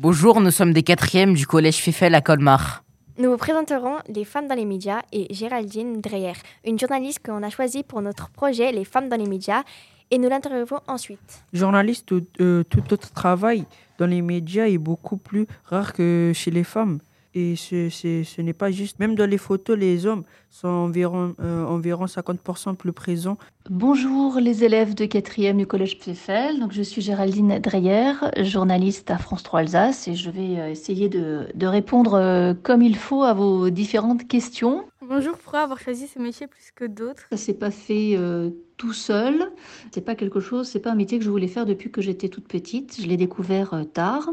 Bonjour, nous sommes des quatrièmes du collège Fifel à Colmar. Nous vous présenterons Les femmes dans les médias et Géraldine Dreyer, une journaliste qu'on a choisie pour notre projet Les femmes dans les médias, et nous l'interviewons ensuite. Journaliste, euh, tout autre travail dans les médias est beaucoup plus rare que chez les femmes. Et ce, ce n'est pas juste, même dans les photos, les hommes sont environ, euh, environ 50% plus présents. Bonjour les élèves de 4e du collège Pfeffel. Donc, je suis Géraldine Dreyer, journaliste à France 3 Alsace et je vais euh, essayer de, de répondre euh, comme il faut à vos différentes questions. Bonjour, pourquoi avoir choisi ce métier plus que d'autres Ça s'est pas fait euh, tout seul. C'est pas quelque chose, c'est pas un métier que je voulais faire depuis que j'étais toute petite. Je l'ai découvert euh, tard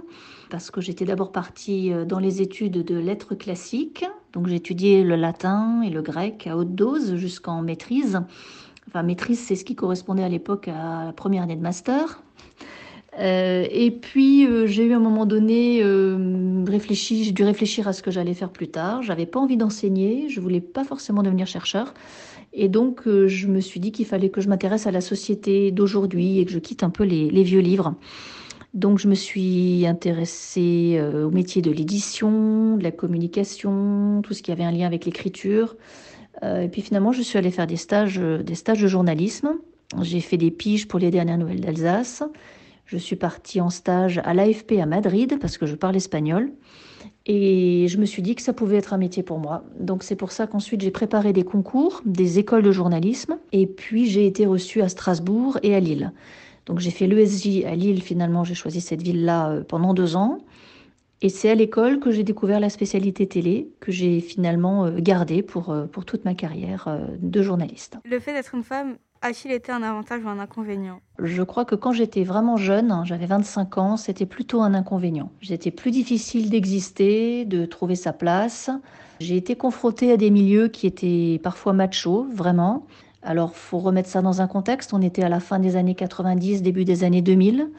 parce que j'étais d'abord partie euh, dans les études de lettres classiques. Donc j'ai étudié le latin et le grec à haute dose jusqu'en maîtrise. Enfin, maîtrise, c'est ce qui correspondait à l'époque à la première année de master. Euh, et puis euh, j'ai eu à un moment donné euh, réfléchi, j'ai dû réfléchir à ce que j'allais faire plus tard. J'avais pas envie d'enseigner, je voulais pas forcément devenir chercheur, et donc je me suis dit qu'il fallait que je m'intéresse à la société d'aujourd'hui et que je quitte un peu les, les vieux livres. Donc je me suis intéressée au métier de l'édition, de la communication, tout ce qui avait un lien avec l'écriture. Et puis finalement je suis allée faire des stages, des stages de journalisme. J'ai fait des piges pour les dernières nouvelles d'Alsace. Je suis partie en stage à l'AFP à Madrid parce que je parle espagnol. Et je me suis dit que ça pouvait être un métier pour moi. Donc c'est pour ça qu'ensuite j'ai préparé des concours, des écoles de journalisme. Et puis j'ai été reçue à Strasbourg et à Lille. Donc j'ai fait l'ESJ à Lille. Finalement, j'ai choisi cette ville-là euh, pendant deux ans. Et c'est à l'école que j'ai découvert la spécialité télé, que j'ai finalement euh, gardée pour, euh, pour toute ma carrière de journaliste. Le fait d'être une femme a-t-il été un avantage ou un inconvénient Je crois que quand j'étais vraiment jeune, hein, j'avais 25 ans, c'était plutôt un inconvénient. C'était plus difficile d'exister, de trouver sa place. J'ai été confrontée à des milieux qui étaient parfois machos, vraiment. Alors, faut remettre ça dans un contexte. On était à la fin des années 90, début des années 2000.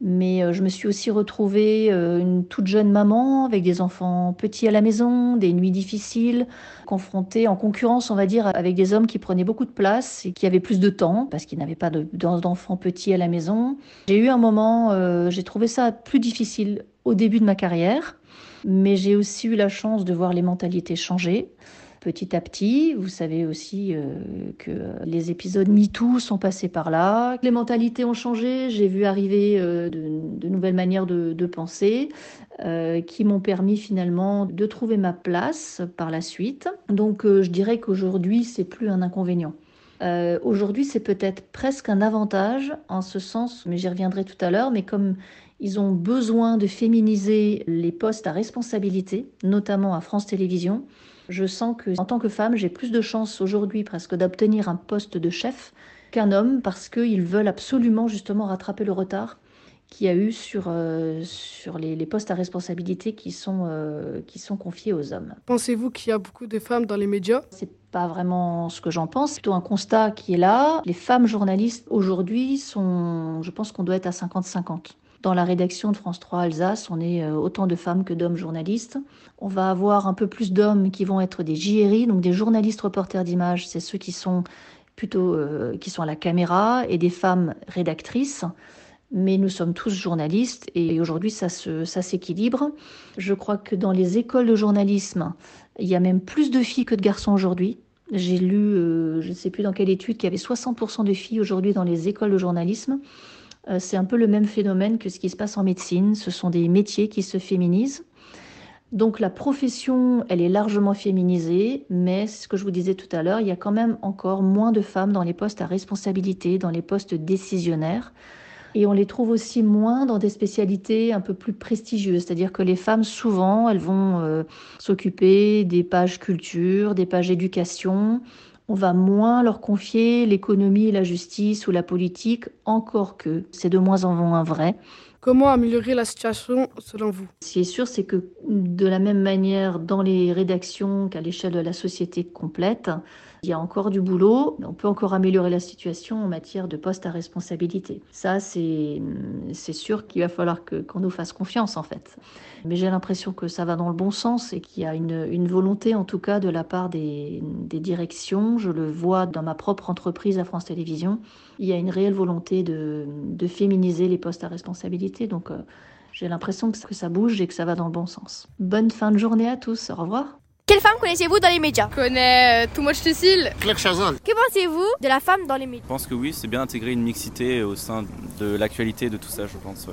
Mais euh, je me suis aussi retrouvée euh, une toute jeune maman avec des enfants petits à la maison, des nuits difficiles, confrontée en concurrence, on va dire, avec des hommes qui prenaient beaucoup de place et qui avaient plus de temps parce qu'ils n'avaient pas de- d'enfants petits à la maison. J'ai eu un moment, euh, j'ai trouvé ça plus difficile au début de ma carrière, mais j'ai aussi eu la chance de voir les mentalités changer petit à petit. Vous savez aussi euh, que les épisodes MeToo sont passés par là. Les mentalités ont changé. J'ai vu arriver euh, de, nouvelles manières de, penser euh, qui m'ont permis finalement de trouver ma place par la suite. Donc je dirais qu'aujourd'hui, c'est plus un inconvénient. Aujourd'hui, c'est peut-être presque un avantage en ce sens, mais j'y reviendrai tout à l'heure, mais comme ils ont besoin de féminiser les postes à responsabilité, notamment à France Télévisions, je sens que, en tant que femme, j'ai plus de chances aujourd'hui presque d'obtenir un poste de chef qu'un homme parce qu'ils veulent absolument justement rattraper le retard qu'il y a eu sur, euh, sur les, les postes à responsabilité qui sont, euh, qui sont confiés aux hommes. Pensez-vous qu'il y a beaucoup de femmes dans les médias? C'est pas vraiment ce que j'en pense, c'est plutôt un constat qui est là. Les femmes journalistes aujourd'hui sont, je pense qu'on doit être à 50-50. Dans la rédaction de France 3 Alsace, on est euh, autant de femmes que d'hommes journalistes. On va avoir un peu plus d'hommes qui vont être des JRI, donc des journalistes reporters d'images, c'est ceux qui sont plutôt euh, qui sont à la caméra, et des femmes rédactrices. Mais nous sommes tous journalistes et aujourd'hui ça se, ça s'équilibre. Je crois que dans les écoles de journalisme, il y a même plus de filles que de garçons aujourd'hui. J'ai lu, euh, je ne sais plus dans quelle étude, qu'il y avait 60% de filles aujourd'hui dans les écoles de journalisme. Euh, c'est un peu le même phénomène que ce qui se passe en médecine. Ce sont des métiers qui se féminisent. Donc la profession, elle est largement féminisée, mais ce que je vous disais tout à l'heure, il y a quand même encore moins de femmes dans les postes à responsabilité, dans les postes décisionnaires. Et on les trouve aussi moins dans des spécialités un peu plus prestigieuses, c'est-à-dire que les femmes, souvent, elles vont euh, s'occuper des pages culture, des pages éducation. On va moins leur confier l'économie, la justice ou la politique, encore que c'est de moins en moins vrai. Comment améliorer la situation selon vous? Ce qui est sûr, c'est que de la même manière dans les rédactions qu'à l'échelle de la société complète, il y a encore du boulot. On peut encore améliorer la situation en matière de poste à responsabilité. Ça, c'est sûr qu'il va falloir qu'on nous fasse confiance en fait. Mais j'ai l'impression que ça va dans le bon sens et qu'il y a une, volonté en tout cas de la part des, directions. Je le vois dans ma propre entreprise à France Télévisions. Il y a une réelle volonté de, de féminiser les postes à responsabilité. Donc euh, J'ai l'impression que ça bouge et que ça va dans le bon sens. Bonne fin de journée à tous. Au revoir. Quelle femme connaissez-vous dans les médias Je connais euh, Too Much Cécile. Claire Chazal. Que pensez-vous de la femme dans les médias Je pense que oui, c'est bien d'intégrer une mixité au sein de l'actualité de tout ça, je pense. Ouais.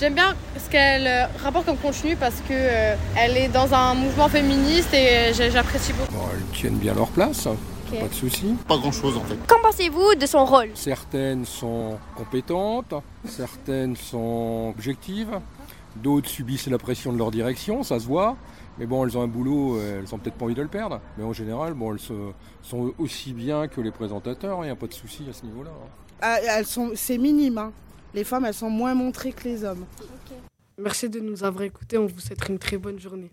J'aime bien ce qu'elle euh, rapporte comme contenu parce que euh, elle est dans un mouvement féministe et euh, j'apprécie beaucoup. Bon, elles tiennent bien leur place, Ok. pas de souci. Pas grand chose en fait. Qu'en pensez-vous de son rôle? Certaines sont compétentes, certaines sont objectives, d'autres subissent la pression de leur direction, ça se voit. Mais bon, elles ont un boulot, euh, elles ont peut-être pas envie de le perdre. Mais en général, bon, elles se- sont aussi bien que les présentateurs, il n'y a pas de souci à ce niveau-là. hein. Ah, elles sont, c'est minime. hein. Les femmes, elles sont moins montrées que les hommes. Merci de nous avoir écoutés. On vous souhaite une très bonne journée.